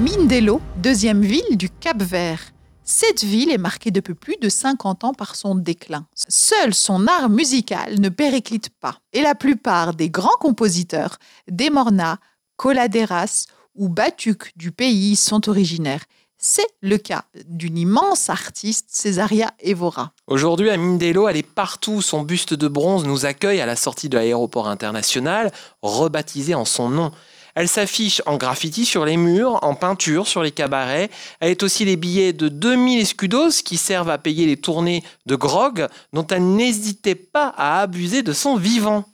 Mindelo, deuxième ville du Cap-Vert. Cette ville est marquée depuis plus de 50 ans par son déclin. Seul son art musical ne périclite pas. Et la plupart des grands compositeurs, des Morna, Coladeras ou Batuk du pays sont originaires. C'est le cas d'une immense artiste, Césaria Evora. Aujourd'hui, à Mindelo, elle est partout. Son buste de bronze nous accueille à la sortie de l'aéroport international, rebaptisé en son nom. Elle s'affiche en graffiti sur les murs, en peinture sur les cabarets. Elle est aussi les billets de 2000 escudos qui servent à payer les tournées de grog dont elle n'hésitait pas à abuser de son vivant.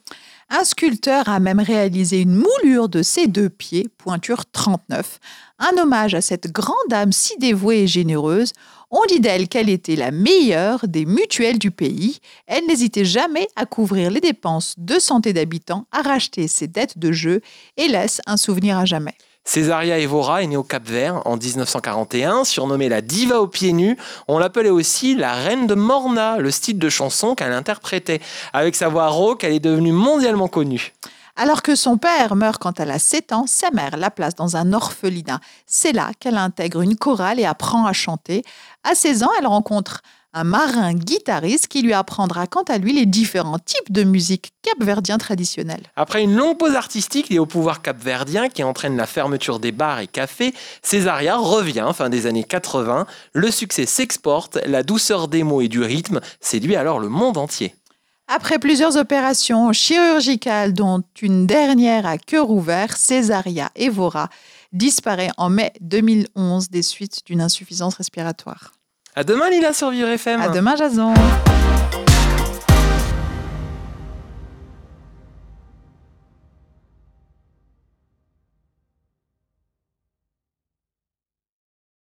Un sculpteur a même réalisé une moulure de ses deux pieds, pointure 39, un hommage à cette grande âme si dévouée et généreuse. On dit d'elle qu'elle était la meilleure des mutuelles du pays. Elle n'hésitait jamais à couvrir les dépenses de santé d'habitants, à racheter ses dettes de jeu et laisse un souvenir à jamais. Césaria Evora est née au Cap-Vert en 1941, surnommée la diva aux pieds nus. On l'appelait aussi la reine de Morna, le style de chanson qu'elle interprétait. Avec sa voix rauque, elle est devenue mondialement connue. Alors que son père meurt quand elle a 7 ans, sa mère la place dans un orphelinat. C'est là qu'elle intègre une chorale et apprend à chanter. À 16 ans, elle rencontre un marin guitariste qui lui apprendra quant à lui les différents types de musique capverdien traditionnelle. Après une longue pause artistique liée au pouvoir capverdien qui entraîne la fermeture des bars et cafés, Césaria revient fin des années 80. Le succès s'exporte, la douceur des mots et du rythme séduit alors le monde entier. Après plusieurs opérations chirurgicales, dont une dernière à cœur ouvert, Césaria Evora disparaît en mai 2011 des suites d'une insuffisance respiratoire. À demain Lila sur Vivre FM. À demain Jason.